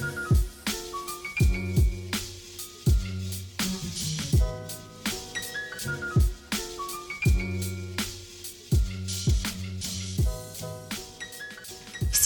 you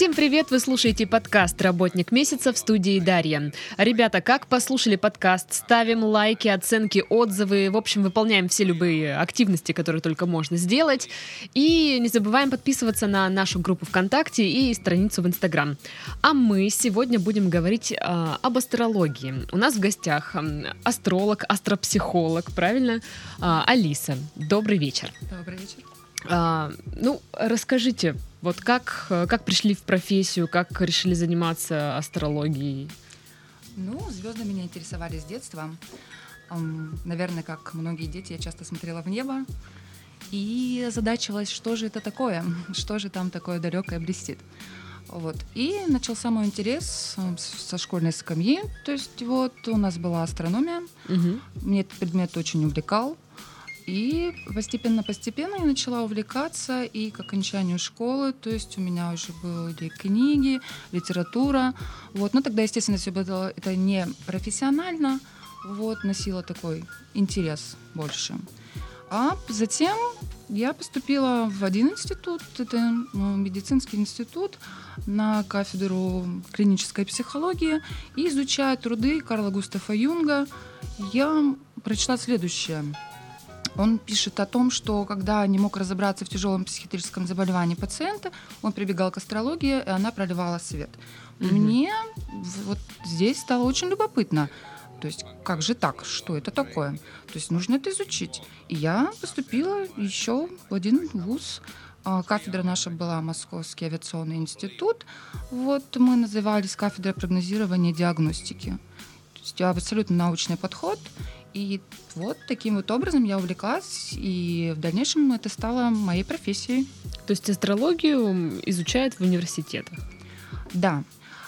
Всем привет! Вы слушаете подкаст «Работник месяца» в студии Дарья. Ребята, как послушали подкаст, ставим лайки, оценки, отзывы. В общем, выполняем все любые активности, которые только можно сделать. И не забываем подписываться на нашу группу ВКонтакте и страницу в Инстаграм. А мы сегодня будем говорить э, об астрологии. У нас в гостях э, астролог, астропсихолог, правильно? Э, Алиса. Добрый вечер. Добрый вечер. А, ну, расскажите, вот как, как пришли в профессию, как решили заниматься астрологией? Ну, звезды меня интересовали с детства. Наверное, как многие дети, я часто смотрела в небо и задачилась, что же это такое, что же там такое далекое блестит. Вот. И начался мой интерес со школьной скамьи. То есть вот у нас была астрономия. Угу. Мне этот предмет очень увлекал. И постепенно-постепенно я начала увлекаться, и к окончанию школы, то есть у меня уже были книги, литература. Вот. Но тогда, естественно, все было это не профессионально, вот, носила такой интерес больше. А затем я поступила в один институт, это ну, медицинский институт, на кафедру клинической психологии. И изучая труды Карла Густава Юнга, я прочла следующее – он пишет о том, что когда не мог разобраться в тяжелом психиатрическом заболевании пациента, он прибегал к астрологии, и она проливала свет. Угу. Мне вот здесь стало очень любопытно. То есть, как же так? Что это такое? То есть, нужно это изучить. И я поступила еще в один вуз. А, кафедра наша была Московский авиационный институт. Вот мы назывались кафедрой прогнозирования и диагностики. То есть абсолютно научный подход. И вот таким вот образом я увлеклась, и в дальнейшем это стало моей профессией. То есть астрологию изучают в университетах? Да.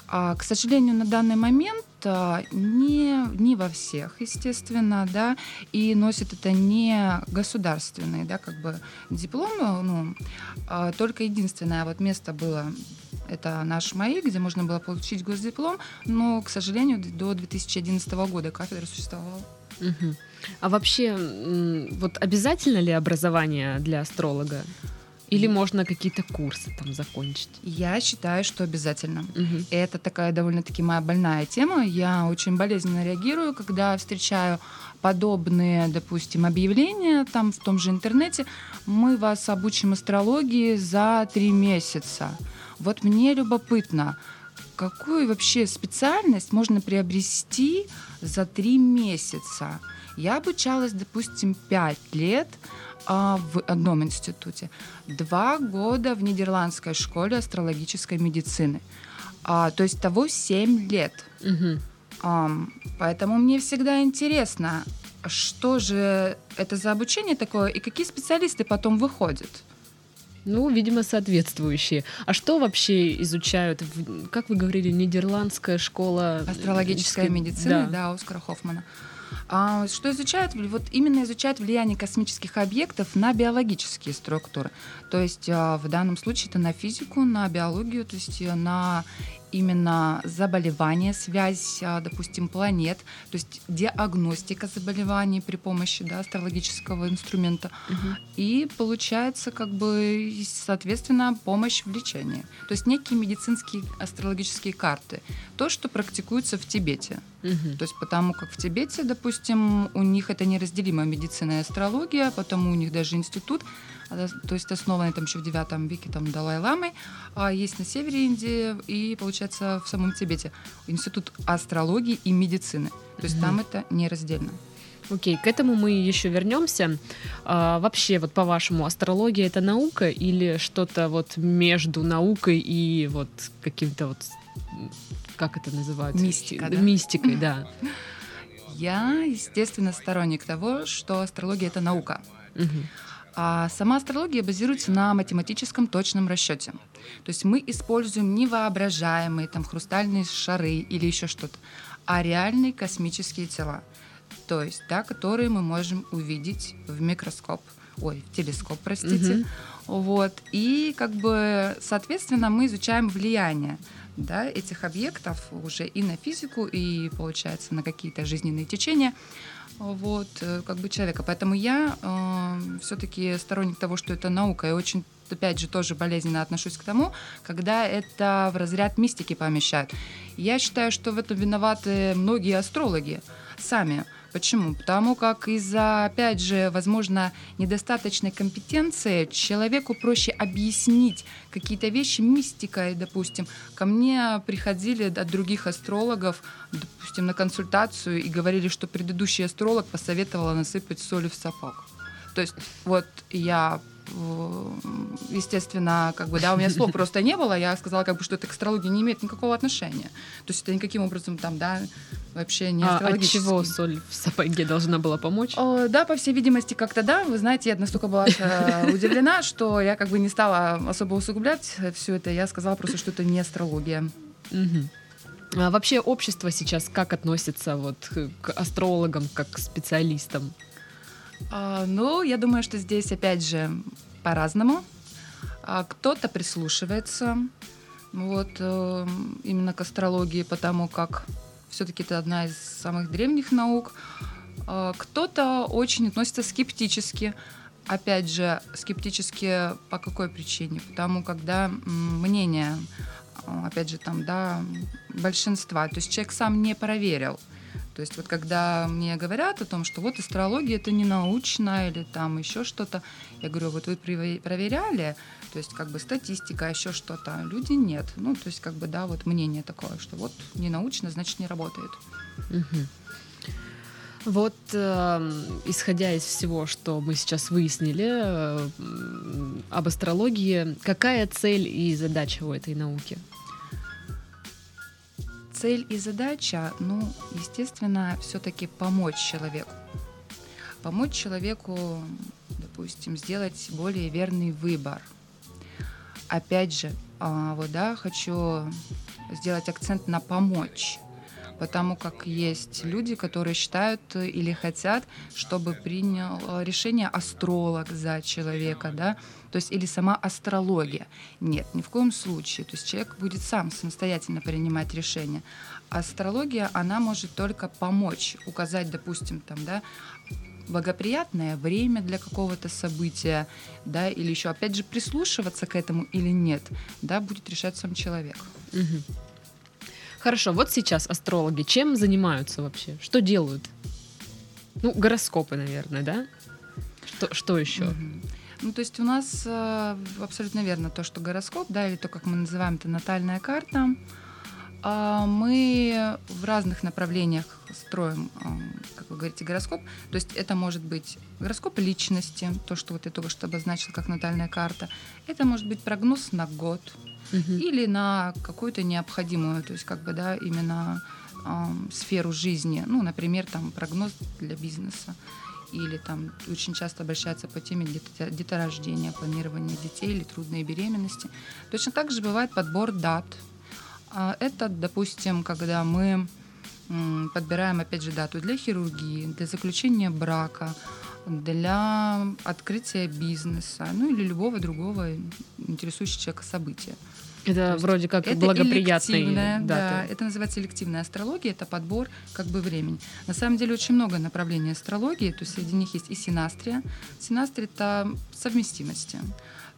А, к сожалению, на данный момент а, не, не во всех, естественно, да, и носит это не государственный, да, как бы диплом, ну, а, только единственное вот место было это наш МАИ, где можно было получить госдиплом, но, к сожалению, до 2011 года кафедра существовала. Угу. А вообще, вот обязательно ли образование для астролога? Или можно какие-то курсы там закончить? Я считаю, что обязательно. Угу. Это такая довольно-таки моя больная тема. Я очень болезненно реагирую, когда встречаю подобные, допустим, объявления там в том же интернете. Мы вас обучим астрологии за три месяца. Вот мне любопытно, какую вообще специальность можно приобрести за три месяца? Я обучалась, допустим, пять лет а, в одном институте, два года в нидерландской школе астрологической медицины. А, то есть того семь лет. Угу. А, поэтому мне всегда интересно, что же это за обучение такое и какие специалисты потом выходят. Ну, видимо, соответствующие. А что вообще изучают? Как вы говорили, нидерландская школа... Астрологическая медицина, да, да Оскара Хоффмана. А, что изучают? Вот именно изучают влияние космических объектов на биологические структуры. То есть а, в данном случае это на физику, на биологию, то есть э, на именно заболевания, связь, а, допустим, планет, то есть диагностика заболеваний при помощи да, астрологического инструмента. Угу. И получается, как бы, соответственно, помощь в лечении. То есть некие медицинские астрологические карты. То, что практикуется в Тибете. Угу. То есть потому как в Тибете, допустим, у них это неразделимая медицина и астрология, потому у них даже институт а, то есть основанный там еще в 9 веке там Далай-ламой, а есть на севере Индии и, получается, в самом Тибете Институт астрологии и медицины. То есть mm там это нераздельно. Окей, okay, к этому мы еще вернемся. А, вообще, вот по-вашему, астрология это наука или что-то вот между наукой и вот каким-то вот как это называют? Мистика, да? Мистикой, да. Я, естественно, сторонник того, что астрология это наука. Угу. А сама астрология базируется на математическом точном расчете. То есть мы используем не воображаемые там хрустальные шары или еще что-то, а реальные космические тела. То есть, да, которые мы можем увидеть в микроскоп, ой, в телескоп, простите. Угу. Вот. И как бы, соответственно, мы изучаем влияние да, этих объектов уже и на физику, и, получается, на какие-то жизненные течения вот, э, как бы человека. Поэтому я э, все-таки сторонник того, что это наука, и очень опять же, тоже болезненно отношусь к тому, когда это в разряд мистики помещают. Я считаю, что в этом виноваты многие астрологи сами. Почему? Потому как из-за, опять же, возможно, недостаточной компетенции человеку проще объяснить какие-то вещи мистикой, допустим. Ко мне приходили от других астрологов, допустим, на консультацию и говорили, что предыдущий астролог посоветовал насыпать соли в сапог. То есть вот я естественно, как бы, да, у меня слов просто не было, я сказала, как бы, что это к астрологии не имеет никакого отношения. То есть это никаким образом там, да, вообще не а от чего соль в сапоге должна была помочь? О, да, по всей видимости, как-то да. Вы знаете, я настолько была э, удивлена, что я как бы не стала особо усугублять все это. Я сказала просто, что это не астрология. А вообще общество сейчас как относится вот к астрологам, как к специалистам? А, ну, я думаю, что здесь, опять же, по-разному. А, кто-то прислушивается вот, э, именно к астрологии, потому как все-таки это одна из самых древних наук. А, кто-то очень относится скептически. Опять же, скептически по какой причине? Потому когда мнение, опять же, там, да, большинства, то есть человек сам не проверил, то есть вот когда мне говорят о том, что вот астрология это не научно или там еще что-то, я говорю, вот вы проверяли, то есть как бы статистика, еще что-то, люди нет. Ну, то есть как бы, да, вот мнение такое, что вот не научно, значит не работает. Угу. Вот, э, исходя из всего, что мы сейчас выяснили э, об астрологии, какая цель и задача у этой науки? Цель и задача, ну, естественно, все-таки помочь человеку. Помочь человеку, допустим, сделать более верный выбор. Опять же, а, вот да, хочу сделать акцент на помочь потому как есть люди, которые считают или хотят, чтобы принял решение астролог за человека, да, то есть или сама астрология. Нет, ни в коем случае. То есть человек будет сам самостоятельно принимать решение. Астрология, она может только помочь, указать, допустим, там, да, благоприятное время для какого-то события, да, или еще, опять же, прислушиваться к этому или нет, да, будет решать сам человек. Угу. Хорошо, вот сейчас астрологи чем занимаются вообще? Что делают? Ну, гороскопы, наверное, да? Что, что еще? Угу. Ну, то есть у нас э, абсолютно верно то, что гороскоп, да, или то, как мы называем это натальная карта, э, мы в разных направлениях строим, э, как вы говорите, гороскоп. То есть это может быть гороскоп личности, то, что вот я только что обозначила как натальная карта. Это может быть прогноз на год угу. или на какую-то необходимую, то есть как бы, да, именно э, сферу жизни. Ну, например, там прогноз для бизнеса или там очень часто обращаются по теме деторождения, планирования детей или трудной беременности. Точно так же бывает подбор дат. А, это, допустим, когда мы подбираем, опять же, дату для хирургии, для заключения брака, для открытия бизнеса, ну или любого другого интересующего человека события. Это есть вроде как это благоприятная дата. Да, это называется элективная астрология, это подбор как бы времени. На самом деле очень много направлений астрологии, то есть среди них есть и синастрия. Синастрия — это совместимости.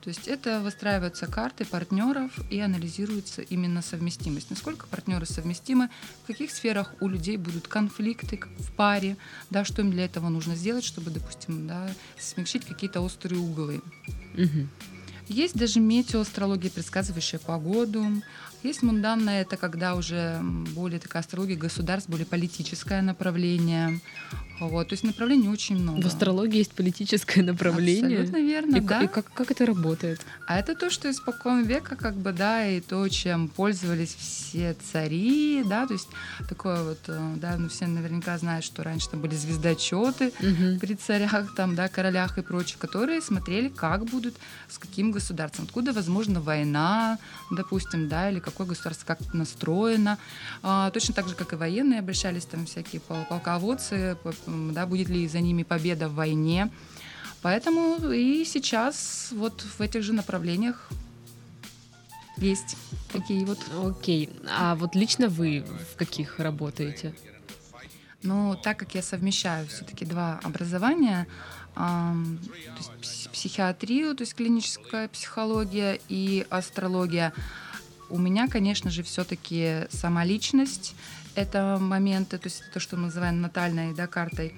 То есть это выстраиваются карты партнеров и анализируется именно совместимость. Насколько партнеры совместимы, в каких сферах у людей будут конфликты в паре, да, что им для этого нужно сделать, чтобы, допустим, да, смягчить какие-то острые углы. Угу. Есть даже метеоастрология, предсказывающая погоду. Есть мунданная, это когда уже более такая астрология государств, более политическое направление. Вот, то есть направлений очень много. В астрологии есть политическое направление. Абсолютно верно, и, да. И как, как это работает? А это то, что испокон века, как бы, да, и то, чем пользовались все цари, да, то есть такое вот, э, да, ну все наверняка знают, что раньше там были звездочеты угу. при царях, там, да, королях и прочих, которые смотрели, как будут, с каким государством, откуда, возможно, война, допустим, да, или какое государство как настроено. А, точно так же, как и военные обращались там всякие полководцы, да, будет ли за ними победа в войне. Поэтому и сейчас вот в этих же направлениях есть такие вот. Окей. А вот лично вы в каких работаете? Ну, так как я совмещаю все-таки два образования, то есть психиатрию, то есть клиническая психология и астрология, у меня, конечно же, все-таки сама личность, это моменты, то есть то, что мы называем натальной да, картой,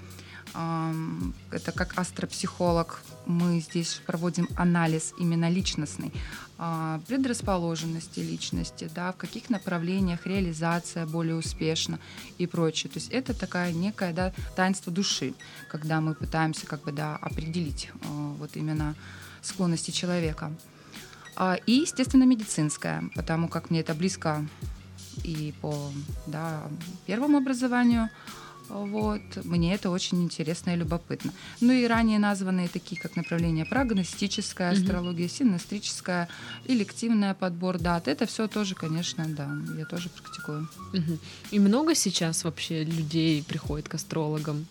это как астропсихолог, мы здесь проводим анализ именно личностный, а, предрасположенности личности, да, в каких направлениях реализация более успешна и прочее. То есть это такая некая да, таинство души, когда мы пытаемся как бы да, определить а, вот именно склонности человека. А, и, естественно, медицинская, потому как мне это близко и по да, первому образованию, вот. Мне это очень интересно и любопытно. Ну и ранее названные такие, как направление прогностическая астрология, mm-hmm. синастрическая, элективная подбор дат. Это все тоже, конечно, да, я тоже практикую. Mm-hmm. И много сейчас вообще людей приходит к астрологам?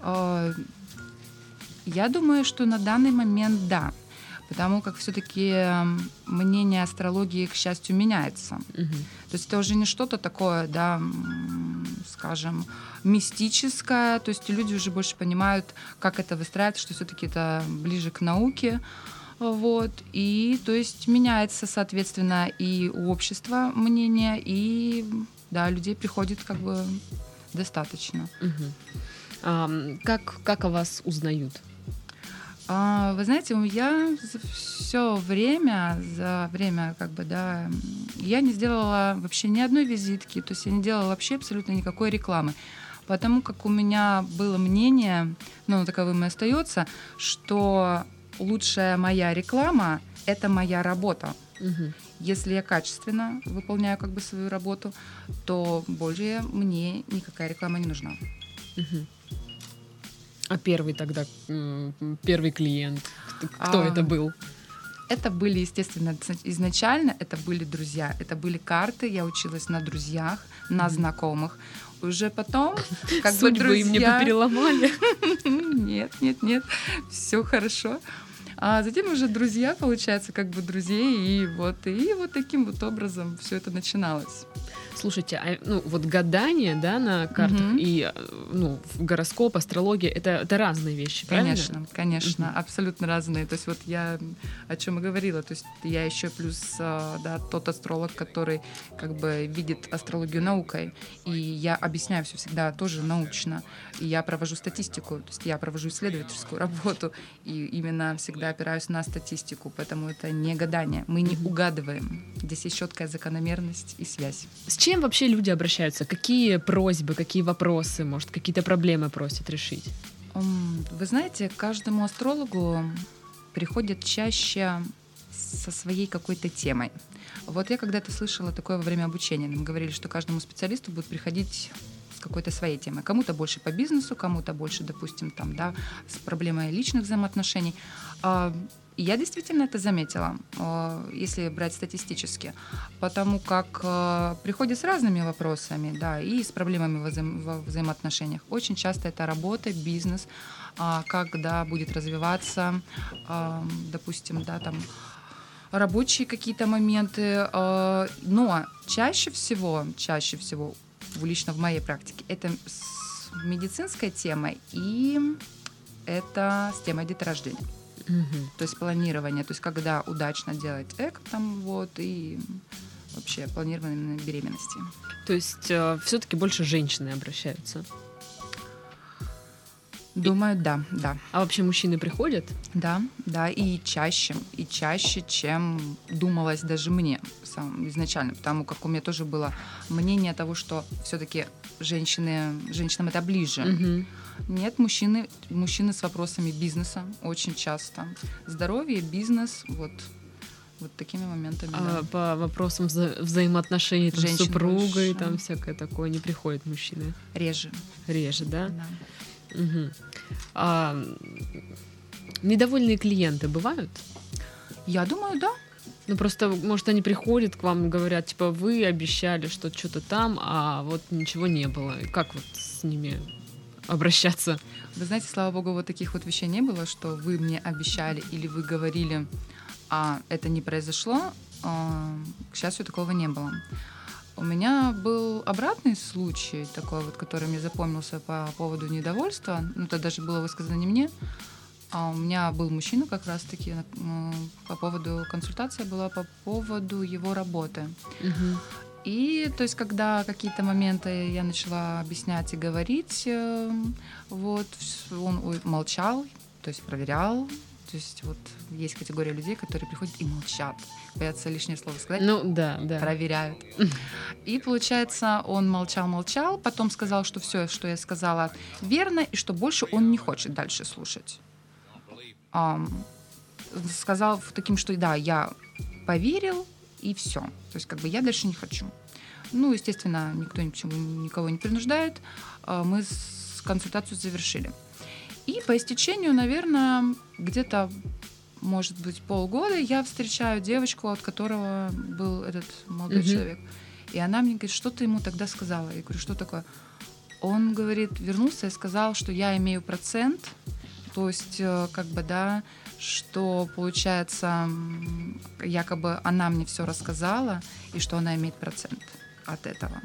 А, я думаю, что на данный момент да потому как все-таки эм, мнение астрологии, к счастью, меняется. Угу. То есть это уже не что-то такое, да, скажем, мистическое, то есть люди уже больше понимают, как это выстраивается, что все-таки это ближе к науке. Вот. И то есть меняется, соответственно, и у общества мнение, и да, людей приходит как бы достаточно. Угу. А, как, как о вас узнают? А, вы знаете, я все время, за время, как бы, да, я не сделала вообще ни одной визитки, то есть я не делала вообще абсолютно никакой рекламы. Потому как у меня было мнение, ну, таковым и остается, что лучшая моя реклама — это моя работа. Угу. Если я качественно выполняю как бы свою работу, то более мне никакая реклама не нужна. Угу. А первый тогда, первый клиент, кто а, это был? Это были, естественно, изначально это были друзья, это были карты, я училась на друзьях, на знакомых. Уже потом, как Судьбы бы друзья... им не переломали. Нет, нет, нет, все хорошо. А затем уже друзья, получается, как бы друзей, и вот, и вот таким вот образом все это начиналось. Слушайте, а, ну вот гадание, да, на картах угу. и ну гороскоп, астрология, это это разные вещи, правильно? Конечно, конечно, угу. абсолютно разные. То есть вот я о чем и говорила, то есть я еще плюс а, да тот астролог, который как бы видит астрологию наукой, и я объясняю все всегда тоже научно, и я провожу статистику, то есть я провожу исследовательскую работу, и именно всегда опираюсь на статистику, поэтому это не гадание, мы не угадываем, здесь есть четкая закономерность и связь. С чем вообще люди обращаются? Какие просьбы, какие вопросы, может, какие-то проблемы просят решить? Вы знаете, каждому астрологу приходят чаще со своей какой-то темой. Вот я когда-то слышала такое во время обучения. Нам говорили, что каждому специалисту будет приходить с какой-то своей темой. Кому-то больше по бизнесу, кому-то больше, допустим, там, да, с проблемой личных взаимоотношений. Я действительно это заметила, э, если брать статистически, потому как э, приходят с разными вопросами, да, и с проблемами во, взаим- во взаимоотношениях. Очень часто это работа, бизнес, а, как, да, будет развиваться, а, допустим, да, там, рабочие какие-то моменты, э, но чаще всего, чаще всего, лично в моей практике, это с медицинской темой и это с темой деторождения. Угу. То есть планирование, то есть когда удачно делать эк там вот и вообще планирование беременности. То есть э, все-таки больше женщины обращаются? Думаю, да, да. А вообще мужчины приходят? Да, да, и чаще, и чаще, чем думалось даже мне сам, изначально, потому как у меня тоже было мнение того, что все-таки женщины, женщинам это ближе. Угу. Нет, мужчины, мужчины с вопросами бизнеса очень часто. Здоровье, бизнес, вот вот такими моментами. А да. по вопросам вза- взаимоотношений там, с супругой, больше. там всякое такое, не приходят мужчины? Реже. Реже, да? Да. Угу. А, недовольные клиенты бывают? Я думаю, да. Ну просто, может, они приходят к вам и говорят, типа, вы обещали, что что-то там, а вот ничего не было. И как вот с ними обращаться. Вы знаете, слава богу, вот таких вот вещей не было, что вы мне обещали или вы говорили, а это не произошло. а, к счастью, такого не было. У меня был обратный случай, такой вот, который мне запомнился по поводу недовольства. Ну, это даже было высказано не мне, а у меня был мужчина как раз-таки по поводу консультация была по поводу его работы. Угу. И то есть, когда какие-то моменты я начала объяснять и говорить, э, вот он молчал, то есть проверял. То есть вот есть категория людей, которые приходят и молчат, боятся лишнее слово сказать. Ну да, да. Проверяют. И получается, он молчал-молчал, потом сказал, что все, что я сказала, верно, и что больше он не хочет дальше слушать. Um, сказал таким, что да, я поверил, и все. То есть как бы я дальше не хочу. Ну, естественно, никто ни к чему никого не принуждает. А, мы консультацию завершили. И по истечению, наверное, где-то, может быть, полгода я встречаю девочку, от которого был этот молодой mm-hmm. человек. И она мне говорит, что ты ему тогда сказала? Я говорю, что такое? Он говорит, вернулся и сказал, что я имею процент, то есть, э, как бы, да, что получается, якобы она мне все рассказала, и что она имеет процент от этого.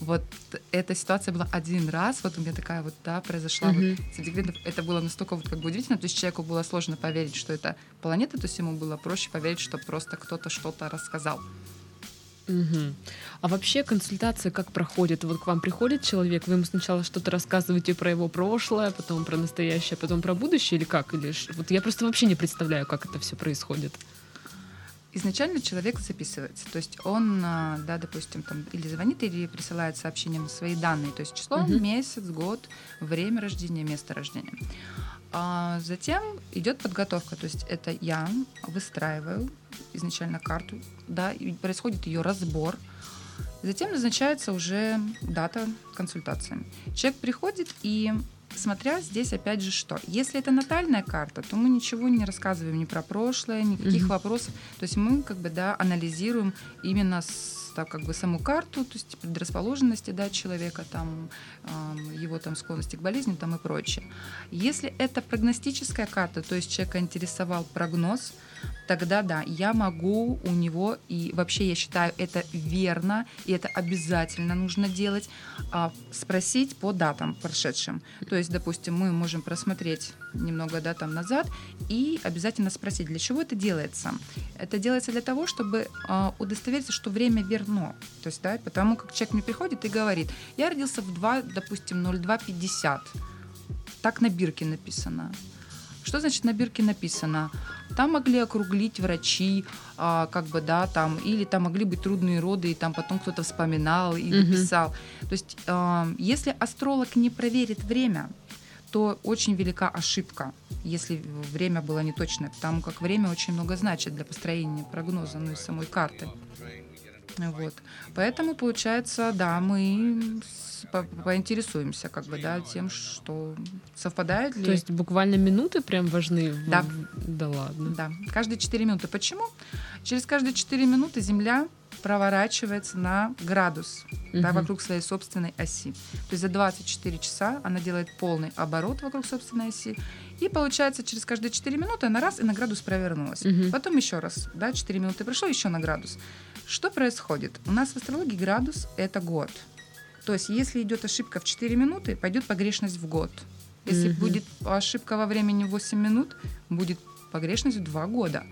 Вот эта ситуация была один раз, вот у меня такая вот, да, произошла. Mm-hmm. Вот, среди это было настолько вот как бы удивительно, то есть человеку было сложно поверить, что это планета, то есть ему было проще поверить, что просто кто-то что-то рассказал. Угу. А вообще консультация как проходит? Вот к вам приходит человек, вы ему сначала что-то рассказываете про его прошлое, потом про настоящее, потом про будущее или как? Или вот я просто вообще не представляю, как это все происходит. Изначально человек записывается, то есть он, а, да, допустим, там или звонит, или присылает сообщением свои данные, то есть число, угу. месяц, год, время рождения, место рождения. А затем идет подготовка, то есть это я выстраиваю изначально карту, да, и происходит ее разбор. Затем назначается уже дата консультации. Человек приходит и смотря здесь опять же что. Если это натальная карта, то мы ничего не рассказываем ни про прошлое, никаких mm-hmm. вопросов. То есть мы как бы да анализируем именно с так как бы саму карту, то есть предрасположенности да, человека, там, э, его там склонности к болезням там, и прочее. Если это прогностическая карта, то есть человека интересовал прогноз, тогда да, я могу у него, и вообще я считаю это верно, и это обязательно нужно делать, а, спросить по датам прошедшим. То есть, допустим, мы можем просмотреть немного да, там назад и обязательно спросить, для чего это делается. Это делается для того, чтобы а, удостовериться, что время верно. То есть, да, потому как человек мне приходит и говорит, я родился в 2, допустим, 02.50. Так на бирке написано. Что значит на бирке написано? Там могли округлить врачи, а, как бы, да, там, или там могли быть трудные роды, и там потом кто-то вспоминал и дописал. Mm-hmm. То есть, а, если астролог не проверит время, то очень велика ошибка, если время было неточное, потому как время очень много значит для построения прогноза, ну и самой карты. Вот. Поэтому, получается, да, мы по поинтересуемся, как бы, да, тем, что совпадает ли. То есть буквально минуты прям важны? Да. Да ладно. Да, каждые 4 минуты. Почему? Через каждые 4 минуты Земля проворачивается на градус угу. да, вокруг своей собственной оси. То есть за 24 часа она делает полный оборот вокруг собственной оси. И получается, через каждые 4 минуты она раз и на градус провернулась. Угу. Потом еще раз, да, 4 минуты прошло, еще на градус. Что происходит? У нас в астрологии градус — это год. То есть, если идет ошибка в 4 минуты, пойдет погрешность в год. Если угу. будет ошибка во времени 8 минут, будет погрешность в 2 года.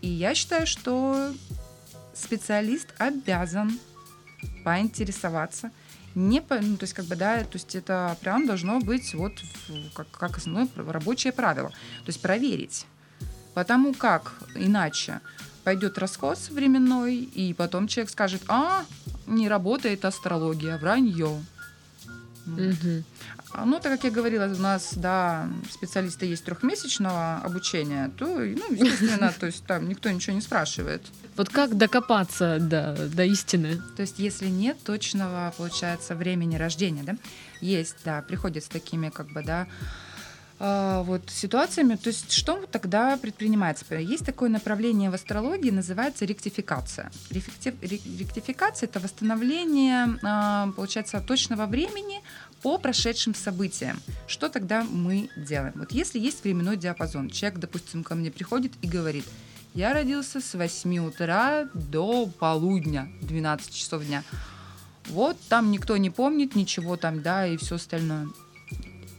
И я считаю, что специалист обязан поинтересоваться, не ну, то есть как бы да, то есть это прям должно быть вот как, как основное рабочее правило, то есть проверить, потому как иначе пойдет расход временной, и потом человек скажет, а, не работает астрология, вранье. Угу. Ну, так как я говорила, у нас, да, специалисты есть трехмесячного обучения, то, ну, естественно, то есть там никто ничего не спрашивает. Вот как докопаться до, до истины? То есть, если нет точного, получается, времени рождения, да, есть, да, приходят с такими, как бы, да, а, вот, ситуациями. То есть что тогда предпринимается? Есть такое направление в астрологии, называется ректификация. Ректификация — это восстановление, а, получается, точного времени по прошедшим событиям. Что тогда мы делаем? Вот если есть временной диапазон, человек, допустим, ко мне приходит и говорит, Я родился с 8 утра до полудня, 12 часов дня. Вот там никто не помнит ничего там, да, и все остальное.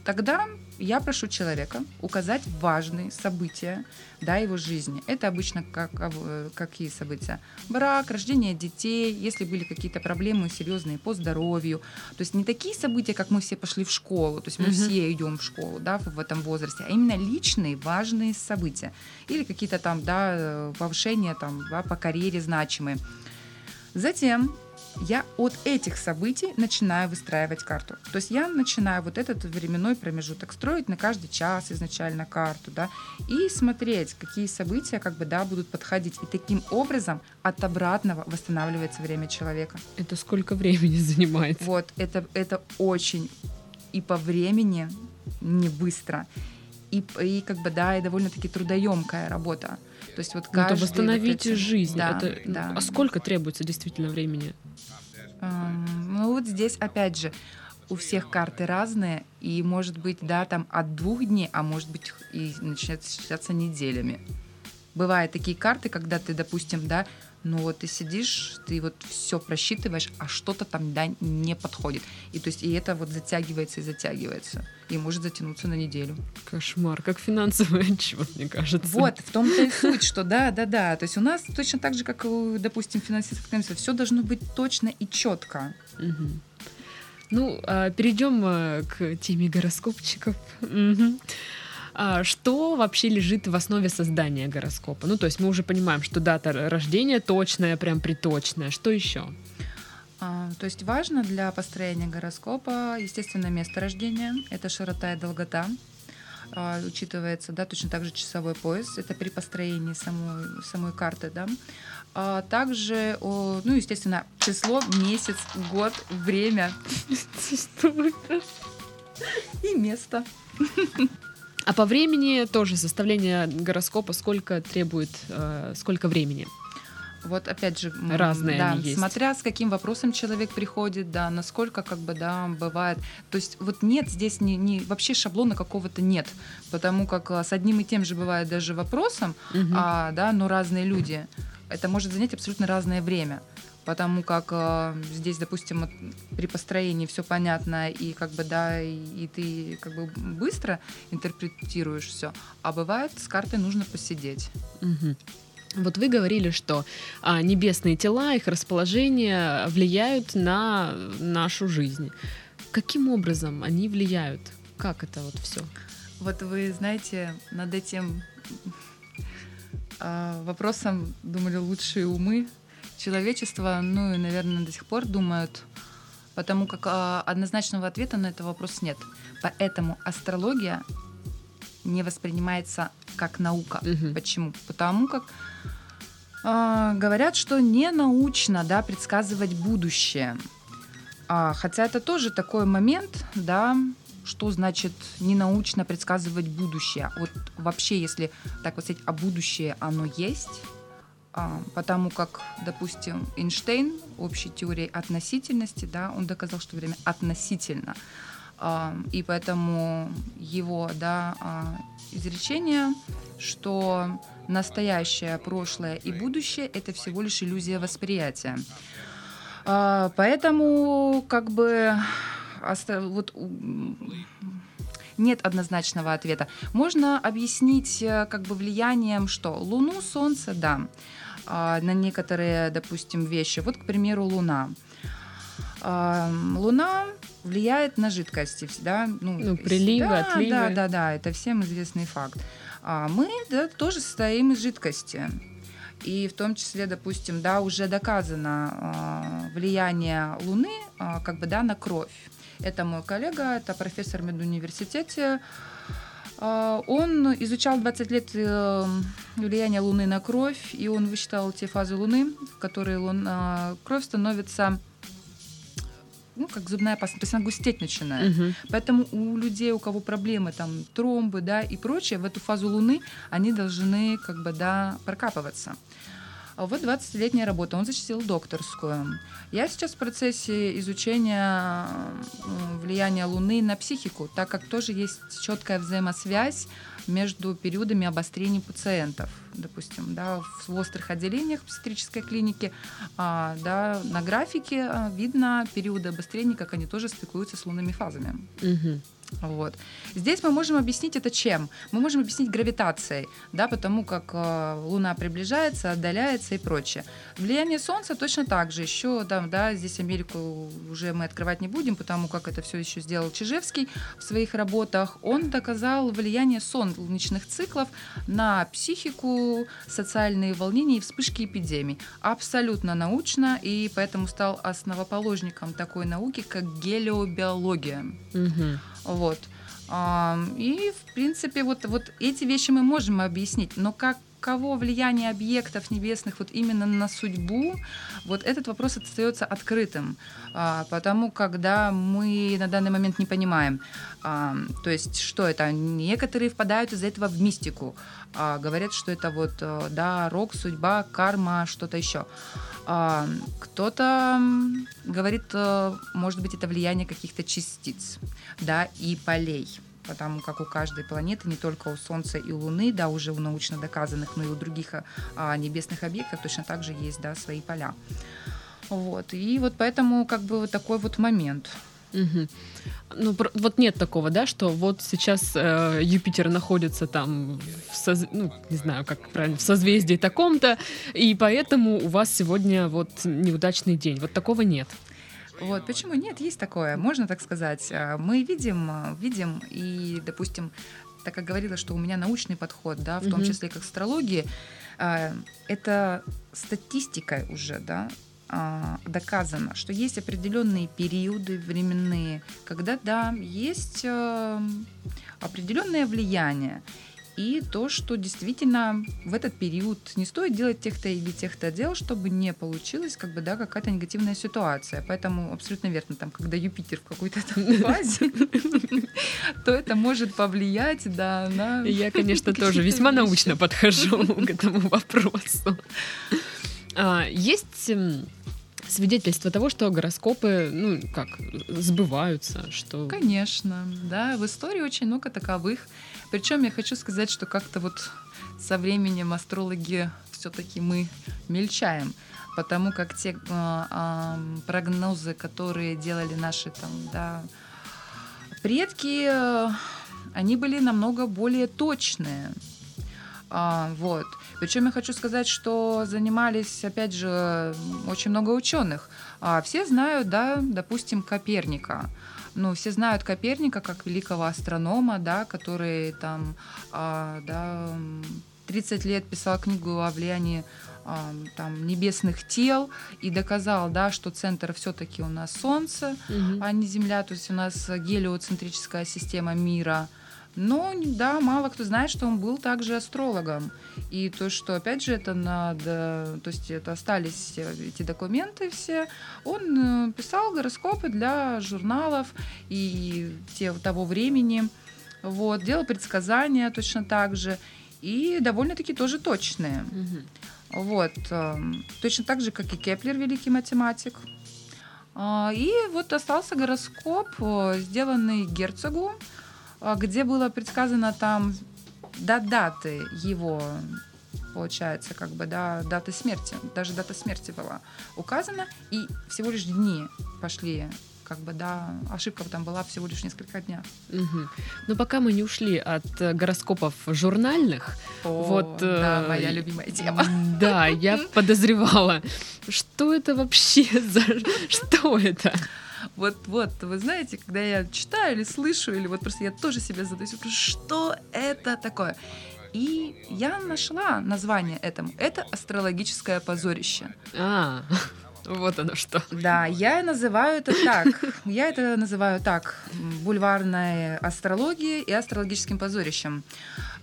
Тогда я прошу человека указать важные события да, его жизни. Это обычно как, э, какие события? Брак, рождение детей, если были какие-то проблемы серьезные по здоровью. То есть не такие события, как мы все пошли в школу, то есть мы uh-huh. все идем в школу да, в этом возрасте, а именно личные важные события. Или какие-то там да, э, повышения там, да, по карьере значимые. Затем я от этих событий начинаю выстраивать карту. То есть я начинаю вот этот временной промежуток строить на каждый час изначально карту, да, и смотреть, какие события как бы, да, будут подходить. И таким образом от обратного восстанавливается время человека. Это сколько времени занимает? Вот, это, это очень и по времени не быстро, и, и как бы, да, и довольно-таки трудоемкая работа. То есть вот каждый... Ну, это восстановить вот эти... жизнь. Да, это... да. А сколько требуется действительно времени? Ну вот здесь опять же у всех карты разные, и может быть, да, там от двух дней, а может быть и начинает считаться неделями. Бывают такие карты, когда ты, допустим, да, ну вот ты сидишь, ты вот все просчитываешь, а что-то там да, не подходит. И то есть и это вот затягивается и затягивается. И может затянуться на неделю. Кошмар, как финансовый отчет, мне кажется. Вот, в том-то и суть, что да, да, да. То есть у нас точно так же, как, допустим, комиссия, все должно быть точно и четко. Угу. Ну, а, перейдем а, к теме гороскопчиков. Угу. А, что вообще лежит в основе создания гороскопа? Ну, то есть мы уже понимаем, что дата рождения точная, прям приточная. Что еще? А, то есть важно для построения гороскопа, естественно, место рождения. Это широта и долгота. А, учитывается, да, точно так же часовой пояс. Это при построении самой, самой карты, да. А также, ну, естественно, число, месяц, год, время. И место. А по времени тоже составление гороскопа сколько требует, э, сколько времени? Вот опять же, разные да, они есть. смотря с каким вопросом человек приходит, да, насколько как бы, да, бывает. То есть вот нет здесь не, не вообще шаблона какого-то нет, потому как а, с одним и тем же бывает даже вопросом, угу. а, да, но разные люди. Это может занять абсолютно разное время потому как э, здесь, допустим, при построении все понятно и как бы да, и, и ты как бы быстро интерпретируешь все, а бывает с картой нужно посидеть. Угу. Вот вы говорили, что а, небесные тела, их расположение влияют на нашу жизнь. Каким образом они влияют? Как это вот все? Вот вы знаете, над этим э, вопросом думали лучшие умы человечества, ну и, наверное, до сих пор думают, потому как э, однозначного ответа на этот вопрос нет. Поэтому астрология не воспринимается как наука. Угу. Почему? Потому как э, говорят, что не научно да, предсказывать будущее. А, хотя это тоже такой момент, да, что значит не научно предсказывать будущее. Вот вообще, если так вот сказать, а будущее оно есть, а, потому как, допустим, Эйнштейн общей теорией относительности, да, он доказал, что время относительно. А, и поэтому его да, а, изречение, что настоящее, прошлое и будущее — это всего лишь иллюзия восприятия. Поэтому как бы вот нет однозначного ответа. Можно объяснить э, как бы влиянием что? Луну, Солнце, да. А, на некоторые, допустим, вещи. Вот, к примеру, Луна. А, Луна влияет на жидкости, да, ну, ну приливы, да, отливы. Да, да, да, это всем известный факт. А мы да, тоже состоим из жидкости. И в том числе, допустим, да, уже доказано э, влияние Луны э, как бы да, на кровь. Это мой коллега, это профессор в медуниверситете. А, он изучал 20 лет э, влияние Луны на кровь, и он высчитал те фазы Луны, в которые луна, кровь становится ну, как зубная паста, то есть она густеть начинает. Угу. Поэтому у людей, у кого проблемы, там, тромбы, да, и прочее, в эту фазу Луны они должны, как бы, да, прокапываться. А вот 20-летняя работа, он защитил докторскую. Я сейчас в процессе изучения влияния Луны на психику, так как тоже есть четкая взаимосвязь между периодами обострений пациентов. допустим, да, в острых отделениях психиатрической клиники, а, да, на графике а, видно периоды обострения, как они тоже стыкуются с лунными фазами. Мгм. Вот. Здесь мы можем объяснить это чем? Мы можем объяснить гравитацией, да, потому как э, Луна приближается, отдаляется и прочее. Влияние Солнца точно так же. Еще, да, да, здесь Америку уже мы открывать не будем, потому как это все еще сделал Чижевский в своих работах. Он доказал влияние солнечных циклов на психику, социальные волнения и вспышки эпидемий. Абсолютно научно, и поэтому стал основоположником такой науки, как гелиобиология. Мгм. Вот. И, в принципе, вот, вот эти вещи мы можем объяснить, но как каково влияние объектов небесных вот именно на судьбу, вот этот вопрос остается открытым, а, потому когда мы на данный момент не понимаем, а, то есть что это, некоторые впадают из-за этого в мистику, а, говорят, что это вот, э, да, рок, судьба, карма, что-то еще. Кто-то говорит, э, может быть, это влияние каких-то частиц, да, и полей потому как у каждой планеты, не только у Солнца и Луны, да, уже у научно доказанных, но и у других а, небесных объектов точно так же есть, да, свои поля. Вот, и вот поэтому как бы вот такой вот момент. Мгм. Ну, вот нет такого, да, что вот сейчас э, Юпитер находится там, в соз- ну, не знаю, как правильно, в созвездии таком-то, и поэтому у вас сегодня вот неудачный день. Вот такого нет. Вот, почему нет, есть такое, можно так сказать. А, Мы видим, а, видим, и, допустим, так как говорила, что у меня научный подход, да, в том числе к астрологии, а, это статистикой уже, да, доказано, что есть определенные периоды временные, когда, да, есть э, определенное влияние. И то, что действительно в этот период не стоит делать тех-то или тех-то дел, чтобы не получилась как бы, да, какая-то негативная ситуация. Поэтому абсолютно верно, там, когда Юпитер в какой-то там фазе, то это может повлиять, да, на... Я, конечно, тоже весьма научно подхожу к этому вопросу. А, Есть свидетельство того, что гороскопы, ну, как, сбываются, что... Конечно, да, в истории очень много таковых. Причем я хочу сказать, что как-то вот со временем астрологи все-таки мы мельчаем, потому как те а, а, прогнозы, которые делали наши там, да, предки, э, они были намного более точные. А, вот. Причем я хочу сказать, что занимались, опять же, очень много ученых. А, все знают, да, допустим, Коперника. Ну, все знают Коперника как великого астронома, да, который там, а, да, м, 30 лет писал книгу о влиянии а, там, небесных тел и доказал, да, что центр все-таки у нас Солнце, Мгм. а не Земля, то есть у нас гелиоцентрическая система мира. Но, да, мало кто знает, что он был также астрологом. И то, что, опять же, это надо, то есть это остались э, эти документы все, он э, писал гороскопы для журналов и те, того времени, вот, делал предсказания точно так же, и довольно-таки тоже точные. Мгм. Вот. эм, Точно так же, как и Кеплер, великий математик. А, И вот остался гороскоп, э, сделанный герцогу, где было предсказано там до даты его, получается, как бы, да, даты смерти. Даже дата смерти была указана, и всего лишь дни пошли, как бы, да, ошибка там была всего лишь несколько дня. Мгм. Но пока мы не ушли от э, гороскопов журнальных, вот... э, да, моя любимая тема. Да, я подозревала, что это вообще за... Что это? Вот, вот, вы знаете, когда я читаю или слышу, или вот просто я тоже себе задаюсь вопрос, что это такое? И я нашла название этому. Это астрологическое позорище. А, вот оно что. Да, я называю это так. Я это называю так. Бульварной астрологией и астрологическим позорищем.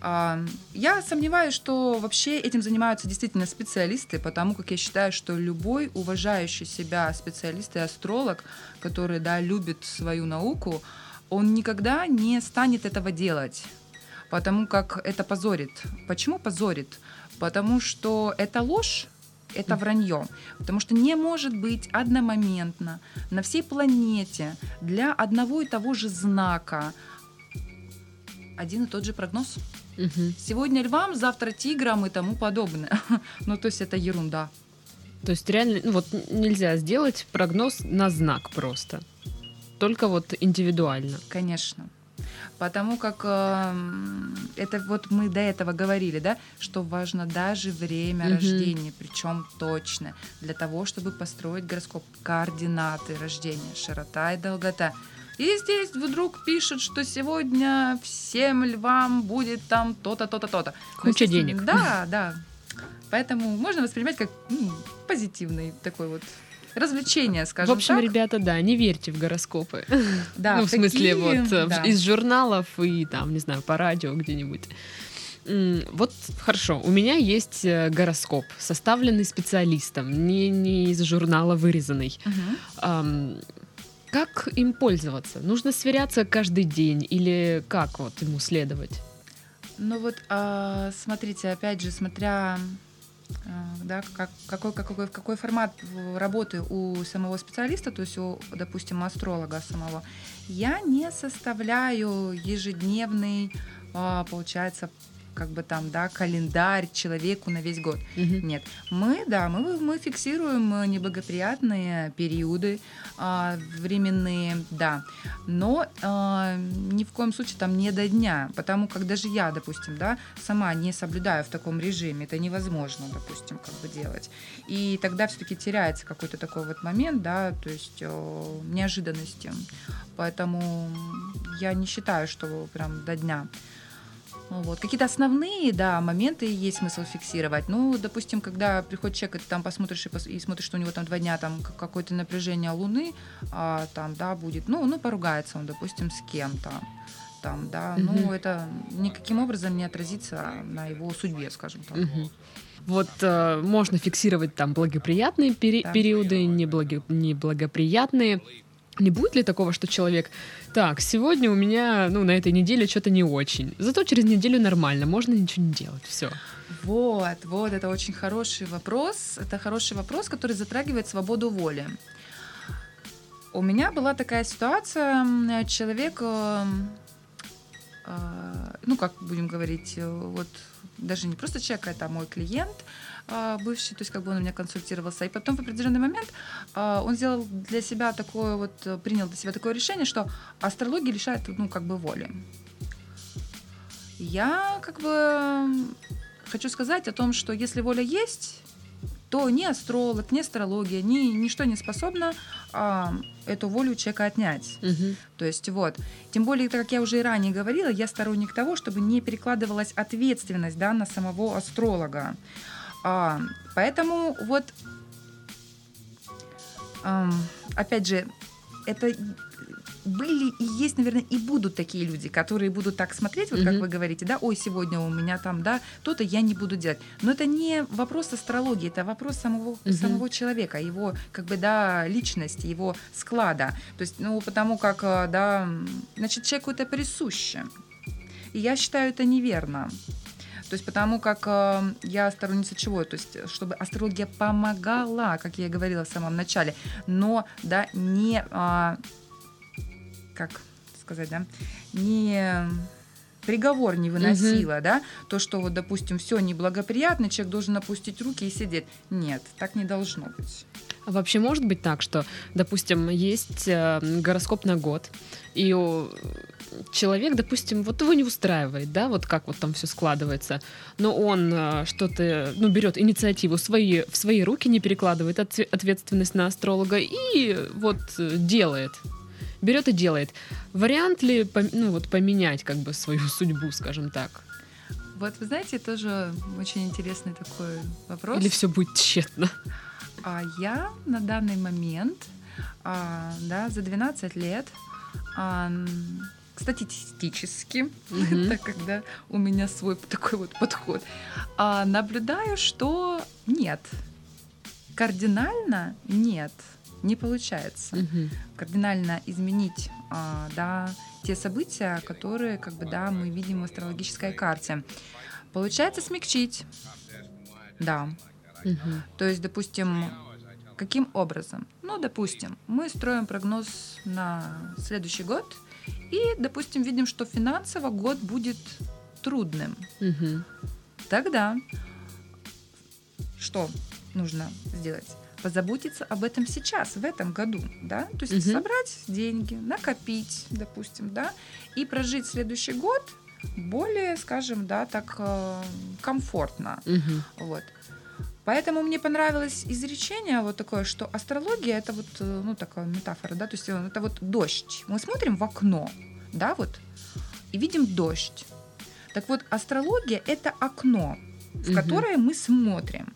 А, Я сомневаюсь, что вообще этим занимаются действительно специалисты, потому как я считаю, что любой уважающий себя специалист и астролог, который, да, любит свою науку, он никогда не станет этого делать, потому как это позорит. Почему позорит? Потому что это ложь, это вранье. Потому что не может быть одномоментно на всей планете для одного и того же знака один и тот же прогноз. Сегодня львам, завтра тиграм и тому подобное. Ну, то есть это ерунда. То есть реально, ну вот нельзя сделать прогноз на знак просто. Только вот индивидуально. Конечно. Потому как эм, это вот мы до этого говорили, да, что важно даже время Мгм. рождения, причем точно, для того, чтобы построить гороскоп, координаты рождения, широта и долгота. И здесь вдруг пишут, что сегодня всем львам будет там то-то, то-то, то-то. Ну, Куча денег. Да, да. Поэтому можно воспринимать как м, позитивный такой вот развлечение, В скажем общем, так. ребята, да, не верьте в гороскопы. Да, ну, в смысле, такие, вот э, в- да. из журналов и там, не знаю, по радио где-нибудь. Вот хорошо, у меня есть э, гороскоп, составленный специалистом, не, не из журнала вырезанный. Мгм. Ам, как им пользоваться? Нужно сверяться каждый день или как вот ему следовать? Ну вот, а, смотрите, опять же, смотря да, как, какой, какой, какой формат работы у самого специалиста, то есть у, допустим, астролога самого, я не составляю ежедневный, а, получается, как бы там, да, календарь человеку на весь год. Мгм. Нет, мы, да, мы, мы фиксируем э, неблагоприятные периоды а, временные, да, но а, ни в коем случае там не до дня, потому как даже я, допустим, да, сама не соблюдаю в таком режиме, это невозможно, допустим, как бы делать, и тогда все-таки теряется какой-то такой вот момент, да, то есть э, неожиданности, поэтому я не считаю, что прям до дня. Ну Вот. Какие-то основные, да, моменты есть смысл фиксировать. Ну, допустим, когда приходит человек, и ты там посмотришь и, пос- и смотришь, что у него там два дня там какое-то напряжение Луны, а, там, да, будет, ну, ну, поругается он, допустим, с кем-то. Там, да, Мгм. ну, это никаким образом не отразится на его судьбе, скажем так. Мгм. Вот э, можно фиксировать там благоприятные пери- Да. периоды, неблаго- неблагоприятные. Не будет ли такого, что человек, так, сегодня у меня, ну, на этой неделе что-то не очень. Зато через неделю нормально, можно ничего не делать, все. Вот, вот, это очень хороший вопрос. Это хороший вопрос, который затрагивает свободу воли. У меня была такая ситуация, человек, э, э, ну, как будем говорить, э, вот даже не просто человек, а это мой клиент бывший, то есть как бы он у меня консультировался. И потом в определенный момент э, он сделал для себя такое вот, э, принял для себя такое решение, что астрология лишает, ну, как бы воли. Я как бы хочу сказать о том, что если воля есть, то ни астролог, ни астрология, ни ничто не способно а, эту волю человека отнять. То есть вот, тем более, так как я уже и ранее говорила, я сторонник того, чтобы не перекладывалась ответственность да, на самого астролога. А, поэтому вот, ам, опять же, это были и есть, наверное, и будут такие люди, которые будут так смотреть, вот как Мгм. вы говорите, да, ой, сегодня у меня там, да, то-то я не буду делать. Но это не вопрос астрологии, это вопрос самого, Мгм. самого человека, его, как бы, да, личности, его склада. То есть, ну, потому как, э, да, значит, человеку это присуще. И я считаю это неверно. То есть потому как э, я сторонница чего? То есть чтобы астрология помогала, как я и говорила в самом начале, но да не а, как сказать, да, не приговор не выносила, да, то, что вот, допустим, все неблагоприятно, человек должен опустить руки и сидеть. Нет, так не должно быть. А вообще может быть так, что, допустим, есть э, гороскоп на год, и человек, допустим, вот его не устраивает, да, вот как вот там все складывается, но он э, что-то, ну, берет инициативу свои, в свои руки, не перекладывает отве- ответственность на астролога и вот э, делает. Берет и делает. Вариант ли, ну, вот поменять как бы свою судьбу, скажем так? Вот вы знаете, тоже очень интересный такой вопрос. Или все будет тщетно? А я на данный момент, а, да, за 12 лет, а, статистически, Мгм. так как да, у меня свой такой вот подход, а, наблюдаю, что нет. Кардинально нет, не получается. Мгм. Кардинально изменить а, да, те события, которые как бы, да, мы видим в астрологической карте. Получается смягчить. Да, То есть, допустим, каким образом? Ну, допустим, мы строим прогноз на следующий год и, допустим, видим, что финансово год будет трудным, тогда что нужно сделать? Позаботиться об этом сейчас, в этом году, да, то есть Мгм. собрать деньги, накопить, допустим, да, и прожить следующий год более, скажем, да, так э, комфортно, Мгм. вот. Поэтому мне понравилось изречение вот такое, что астрология это вот, э, ну, такая метафора, да, то есть э, это вот дождь. Мы смотрим в окно, да, вот, и видим дождь. Так вот, астрология это окно, в Мгм. которое мы смотрим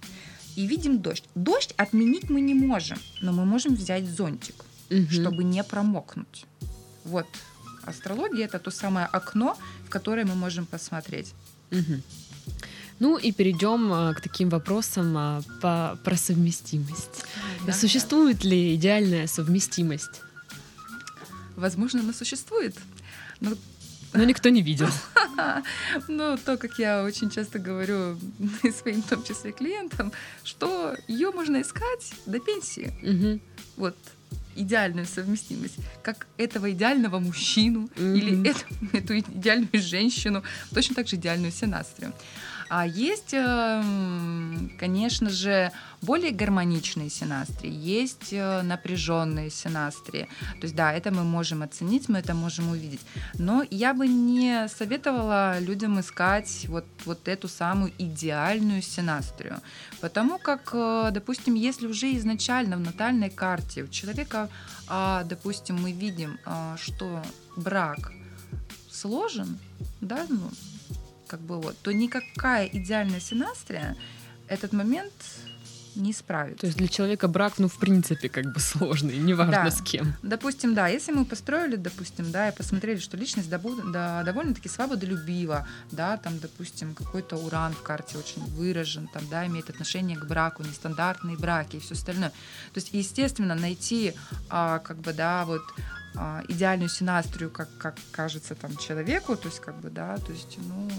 и видим дождь. Дождь отменить мы не можем, но мы можем взять зонтик, Мгм. чтобы не промокнуть. Вот, астрология это то самое окно, в которое мы можем посмотреть. Мгм. Ну и перейдем а, к таким вопросам а, по, про совместимость. Да, Существует ли идеальная совместимость? Возможно, она существует. Но Но никто не видел. Ну, то, как я очень часто говорю и своим, в том числе, клиентам, что ее можно искать до пенсии. Мгм. Вот идеальную совместимость, как этого идеального мужчину Мгм. или эту, эту идеальную женщину, точно так же идеальную сенастрию. А есть, эм, конечно же, более гармоничные синастрии, есть э, напряженные синастрии. То есть, да, это мы можем оценить, мы это можем увидеть. Но я бы не советовала людям искать вот, вот эту самую идеальную синастрию. Потому как, э, допустим, если уже изначально в натальной карте у человека, а, допустим, мы видим, а, что брак сложен, да, ну, как бы вот, то никакая идеальная синастрия этот момент не исправит. То есть для человека брак, ну, в принципе, как бы сложный, неважно Да. с кем. Допустим, да, если мы построили, допустим, да, и посмотрели, что личность да, довольно-таки свободолюбива, да, там, допустим, какой-то уран в карте очень выражен, там, да, имеет отношение к браку, нестандартные браки и все остальное. То есть, естественно, найти, а, как бы, да, вот а, идеальную синастрию, как, как кажется там человеку, то есть, как бы, да, то есть, ну,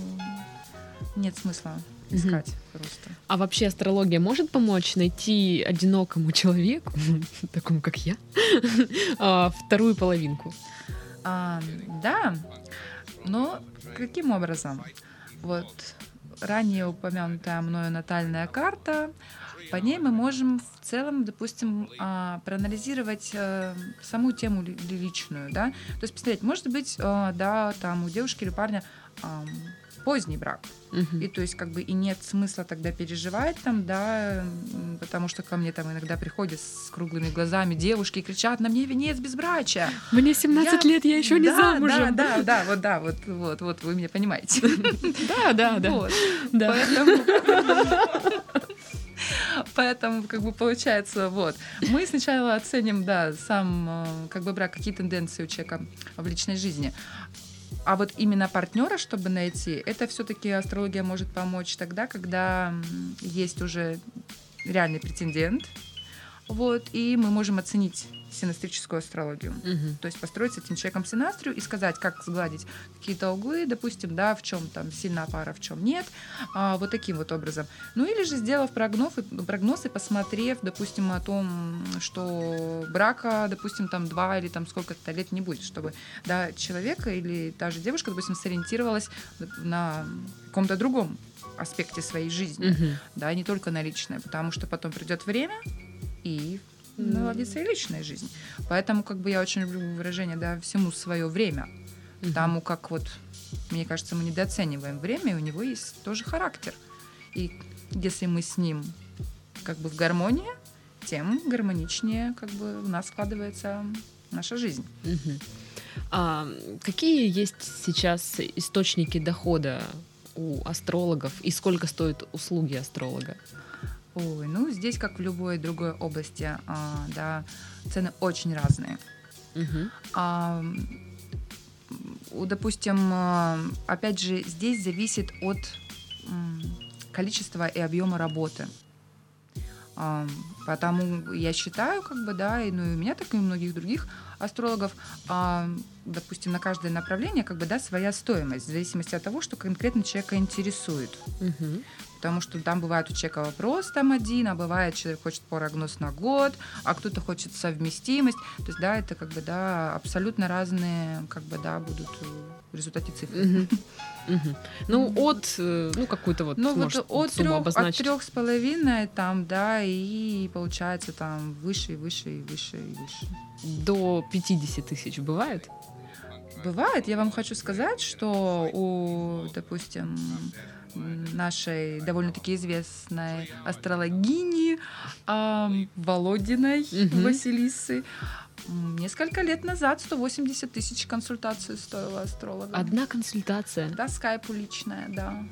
нет смысла искать просто. А вообще астрология может помочь найти одинокому человеку, такому как я, а, вторую половинку? А, да, но каким образом? Вот ранее упомянутая мною натальная карта, по ней мы можем в целом, допустим, а, проанализировать э, саму тему ли- личную, да, то есть посмотреть, может быть, э, да, там у девушки или парня поздний брак, Мгм. и то есть как бы и нет смысла тогда переживать там, да, потому что ко мне там иногда приходят с круглыми глазами девушки и кричат, на мне венец безбрачия. Мне 17 Я- лет, я еще не Да, замужем. Да, да, да, вот, да, вот, вот, вот, вы меня понимаете. да, да, да. Вот. да. Поэтому, поэтому, как бы получается, вот. Мы сначала оценим, да, сам, э, как бы брак, какие тенденции у человека в личной жизни. А вот именно партнера, чтобы найти, это все-таки астрология может помочь тогда, когда есть уже реальный претендент, вот, и мы можем оценить синастрическую астрологию. Мгм. То есть построить с этим человеком синастрию и сказать, как сгладить какие-то углы, допустим, да, в чем там сильна пара, в чем нет, а, вот таким вот образом. Ну или же сделав прогноз, прогноз и посмотрев, допустим, о том, что брака, допустим, там два или там сколько-то лет не будет, чтобы да, человека или та же девушка, допустим, сориентировалась на каком-то другом аспекте своей жизни, Мгм. да, не только на личное, потому что потом придет время и. Наладится и личная жизнь. Поэтому как бы я очень люблю выражение, да, всему свое время. Мгм. Тому как вот, мне кажется, мы недооцениваем время, и у него есть тоже характер. И если мы с ним как бы в гармонии, тем гармоничнее как бы у нас складывается наша жизнь. Мгм. А какие есть сейчас источники дохода у астрологов и сколько стоят услуги астролога? Ой, ну здесь, как в любой другой области, а, да, цены очень разные. Мгм. А, у, допустим, а, опять же, здесь зависит от количества и объема работы. Потому я считаю, как бы, да, и, ну, и у меня, так и у многих других астрологов, а, допустим, на каждое направление, как бы, да, своя стоимость, в зависимости от того, что конкретно человека интересует. Мгм. Потому что там бывает у человека вопрос там один, а бывает человек хочет прогноз на год, а кто-то хочет совместимость. То есть, да, это как бы, да, абсолютно разные, как бы, да, будут в результате цифры. Ну, от, э, ну, какую-то вот, Ну, вот от трех, от трех с половиной там, да, и получается там выше и выше и выше и выше. До 50 тысяч бывает? Бывает, я вам хочу сказать, что у, допустим, нашей довольно-таки известной астрологини ам, Володиной Мгм. Василисы несколько лет назад 180 тысяч консультаций стоила астролога. Одна консультация. Да, скайпу личная, да.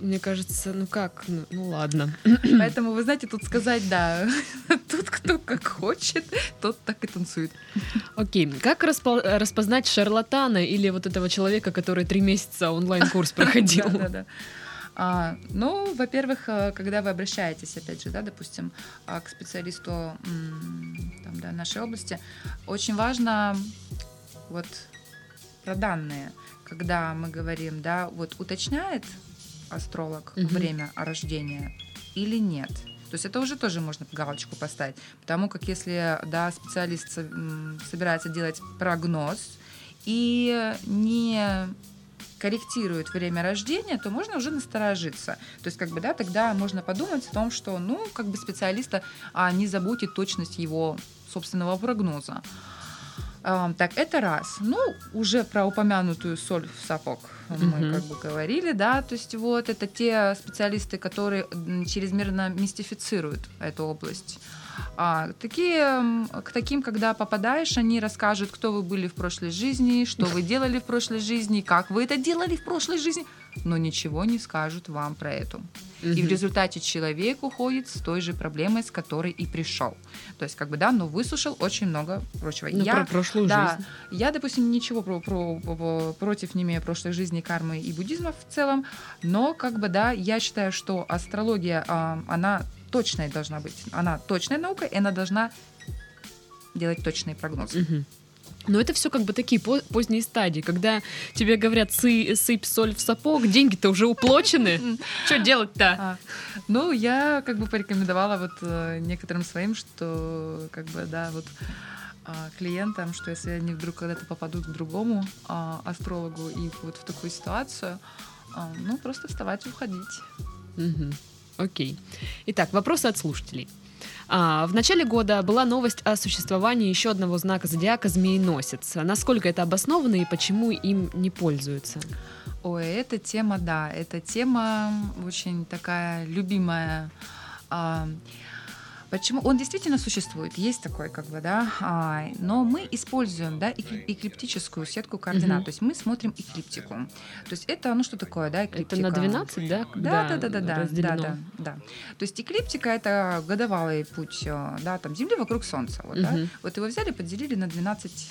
Мне кажется, ну как, ну, ну ладно. Поэтому, вы знаете, тут сказать, да, тут кто как хочет, тот так и танцует. Окей, как распо- распознать шарлатана или вот этого человека, который три месяца онлайн-курс проходил? Да, да, да. А, ну, во-первых, э, когда вы обращаетесь, опять же, да, допустим, а, к специалисту там, да, нашей области, очень важно вот про данные, когда мы говорим, да, вот уточняет астролог Мгм. время рождения или нет. То есть это уже тоже можно галочку поставить, потому как если да, специалист собирается делать прогноз и не корректирует время рождения, то можно уже насторожиться. То есть, как бы, да, тогда можно подумать о том, что, ну, как бы специалиста а, не заботит точность его собственного прогноза. Так, это раз. Ну, уже про упомянутую соль в сапог мы Мгм. как бы говорили, да, то есть вот это те специалисты, которые чрезмерно мистифицируют эту область. А, такие, к таким, когда попадаешь, они расскажут, кто вы были в прошлой жизни, что вы делали в прошлой жизни, как вы это делали в прошлой жизни, но ничего не скажут вам про эту. И в результате человек уходит с той же проблемой, с которой и пришел. То есть, как бы, да, но выслушал очень много прочего. Ну, я, про прошлую да, жизнь. я, допустим, ничего про, про- про- против не имею прошлой жизни, кармы и буддизма в целом, но, как бы, да, я считаю, что астрология, а, она точная должна быть. Она точная наука, и она должна делать точные прогнозы. Мгм. Но это все как бы такие по- поздние стадии, когда тебе говорят, «Сы- сыпь соль в сапог, деньги-то уже уплочены. Что делать-то? А, ну, я как бы порекомендовала вот э, некоторым своим, что как бы, да, вот а, клиентам, что если они вдруг когда-то попадут к другому а, астрологу и вот в такую ситуацию, а, ну, просто вставать и уходить. Мгм. Окей. Итак, вопросы от слушателей. А, в начале года была новость о существовании еще одного знака зодиака змееносец. Насколько это обосновано и почему им не пользуются? Ой, эта тема, да, эта тема очень такая любимая. А, Почему? Он действительно существует, есть такой, как бы, да, а, но мы используем, да, экли- эклиптическую сетку координат, Мгм. то есть мы смотрим эклиптику. То есть это, ну что такое, да, Это эклиптика? на 12, да? Да, да, да, да, да, да, да, да. То есть эклиптика это годовалый путь, э, да, там Земли вокруг Солнца, вот, да. Мгм. Вот его взяли, поделили на 12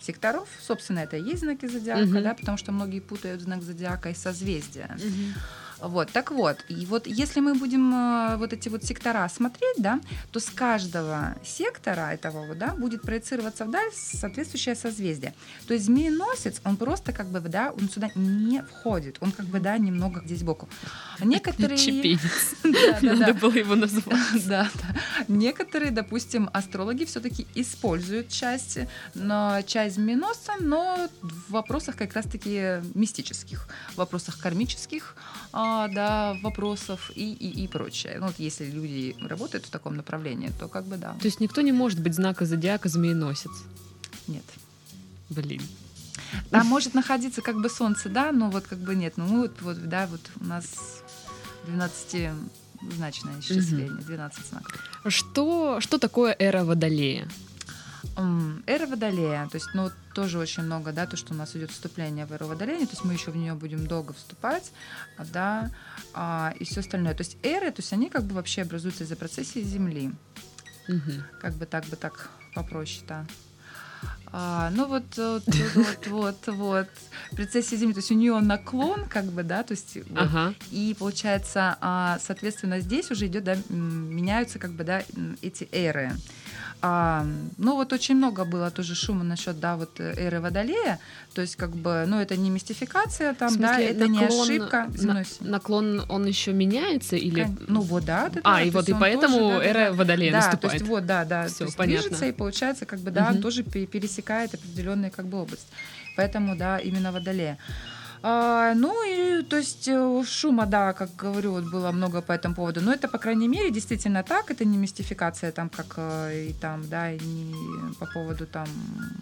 секторов. Собственно, это и есть знаки зодиака, Мгм. да, потому что многие путают знак зодиака и созвездия. Мгм. Вот, так вот, и вот если мы будем э, вот эти вот сектора смотреть, да, то с каждого сектора этого вот, да, будет проецироваться вдаль соответствующее созвездие. То есть змееносец, он просто как бы, да, он сюда не входит, он как бы, да, немного здесь сбоку. Некоторые... Чепенец. Надо было его назвать. Да, да. Некоторые, допустим, астрологи все-таки используют часть, но часть змееносца, но в вопросах как раз-таки мистических, в вопросах кармических, а, да, вопросов и, и, и прочее. Ну, вот если люди работают в таком направлении, то как бы да, То есть никто не может быть знака зодиака змееносец. нет. Блин. Там может находиться как бы солнце, да, но вот как бы нет. Ну, мы вот, вот да, вот у нас 12 значное исчисление, 12 знаков. Что, что такое эра Водолея? Эра Водолея, то есть, ну, тоже очень много, да, то, что у нас идет вступление в эру Водолея, то есть мы еще в нее будем долго вступать, да, а, и все остальное. То есть эры, то есть они как бы вообще образуются из-за процессии Земли, Мгм. как бы так бы так попроще, да. А, ну вот, вот, вот, вот, вот, процессия Земли, то есть у нее наклон, как бы, да, то есть вот, Ага. и получается, а, соответственно, здесь уже идет, да, меняются как бы, да, эти эры. А, ну вот очень много было тоже шума насчет, да, вот э, эры Водолея, то есть как бы, ну это не мистификация там, смысле, да, это не наклон- ошибка. на- наклон, он еще меняется или... Кон- Ну вот, да. да, А, да, и вот и поэтому тоже, да, эра да. Водолея Да, наступает. то есть вот, да, да, Всё, то есть понятно. движется и получается, как бы, да, Мгм. тоже пе- пересекает определенную как бы область. Поэтому, да, именно Водолея. А, ну и, то есть, э, шума, да, как говорю, вот было много по этому поводу. Но это, по крайней мере, действительно так. Это не мистификация там, как э, и там, да, и не по поводу там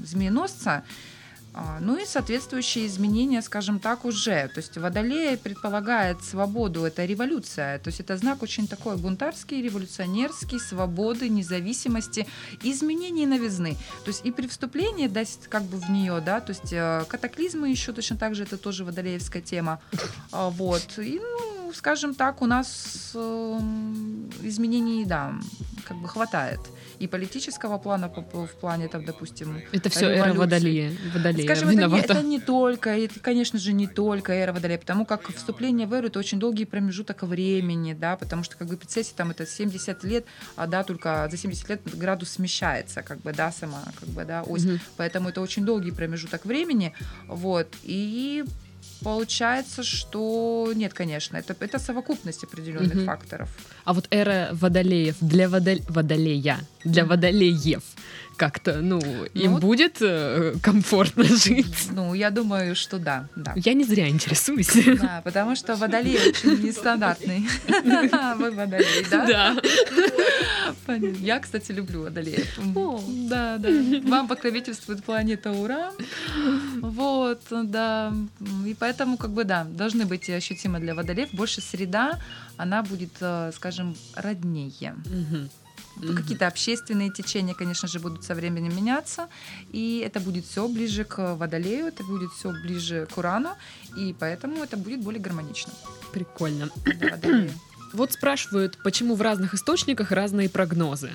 змееносца. А, Ну и соответствующие изменения, скажем так, уже. То есть Водолей предполагает свободу, это революция. То есть это знак очень такой бунтарский, революционерский, свободы, независимости, изменений новизны. То есть и при вступлении, да, как бы в нее, да, то есть э, катаклизмы еще точно так же, это тоже водолеевская тема. А, Вот. И, ну, скажем так, у нас эм, изменений, да, как бы хватает. И политического плана в плане, там, допустим, Это все эра. Водолея. Водолея Скажем, это не, это не только, это, конечно же, не только эра Водолея, потому как вступление в эру это очень долгий промежуток времени, да, потому что как бы процессе там это 70 лет, а да, только за 70 лет градус смещается, как бы, да, сама, как бы, да, ось. Мгм. Поэтому это очень долгий промежуток времени, вот, и получается, что нет, конечно, это, это совокупность определенных Мгм. факторов. А вот эра водолеев для водоль... водолея, для водолеев как-то, ну, им вот- будет э, комфортно жить. Ну, я думаю, что да, да. Я не зря интересуюсь. Да, потому что водолей очень нестандартный. Вы водолей, да? Да. Я, кстати, люблю водолеев. Да, да. Вам покровительствует планета Ура. Вот, да. И поэтому, как бы, да, должны быть ощутимо для водолеев. Больше среда, она будет, э, скажем, роднее. Мгм. Мгм. Какие-то общественные течения, конечно же, будут со временем меняться, и это будет все ближе к Водолею, это будет все ближе к Урану, и поэтому это будет более гармонично Прикольно. Вот спрашивают, почему в разных источниках разные прогнозы.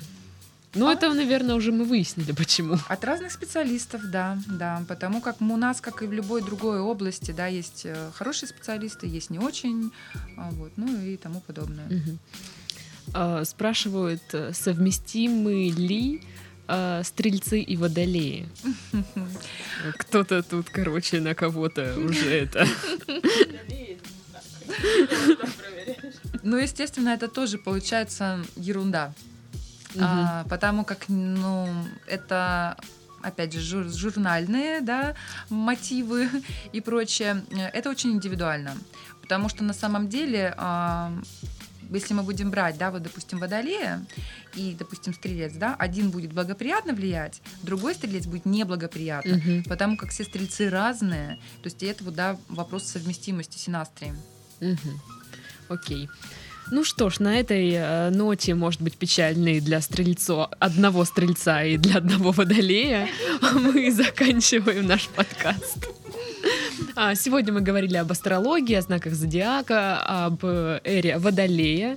Ну, А? это, наверное, уже мы выяснили, почему. От разных специалистов, да, да, потому как у нас, как и в любой другой области, да, есть э, хорошие специалисты, есть не очень, а, вот, ну и тому подобное. Мгм. А, Спрашивают, э, совместимы ли э, стрельцы и водолеи? Кто-то тут, короче, на кого-то уже это. Ну, естественно, это тоже получается ерунда. А, потому как, ну, это опять же, жур- журнальные, да, мотивы и прочее, Э, это очень индивидуально, потому что на самом деле, если мы будем брать, да, вот, допустим, водолея и, допустим, стрелец, да, один будет благоприятно влиять, другой стрелец будет неблагоприятно, Мгм. потому как все стрельцы разные, то есть это вот, да, вопрос совместимости синастрии. Мгм. Окей. Ну что ж, на этой э, ноте, может быть, печальной для стрельцо, одного стрельца и для одного водолея, мы заканчиваем наш подкаст. А, Сегодня мы говорили об астрологии, о знаках зодиака, об э, эре водолея.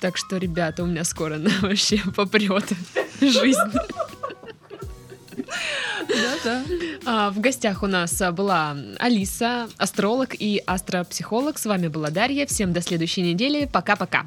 Так что, ребята, у меня скоро на- вообще попрет жизнь. Да-да. А, В гостях у нас а, была Алиса, астролог и астропсихолог. С вами была Дарья. Всем до следующей недели. Пока-пока.